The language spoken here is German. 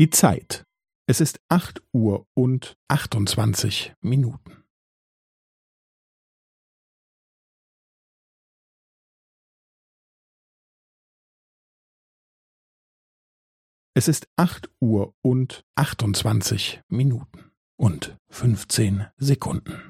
Die Zeit. Es ist acht Uhr und achtundzwanzig Minuten. Es ist acht Uhr und achtundzwanzig Minuten und fünfzehn Sekunden.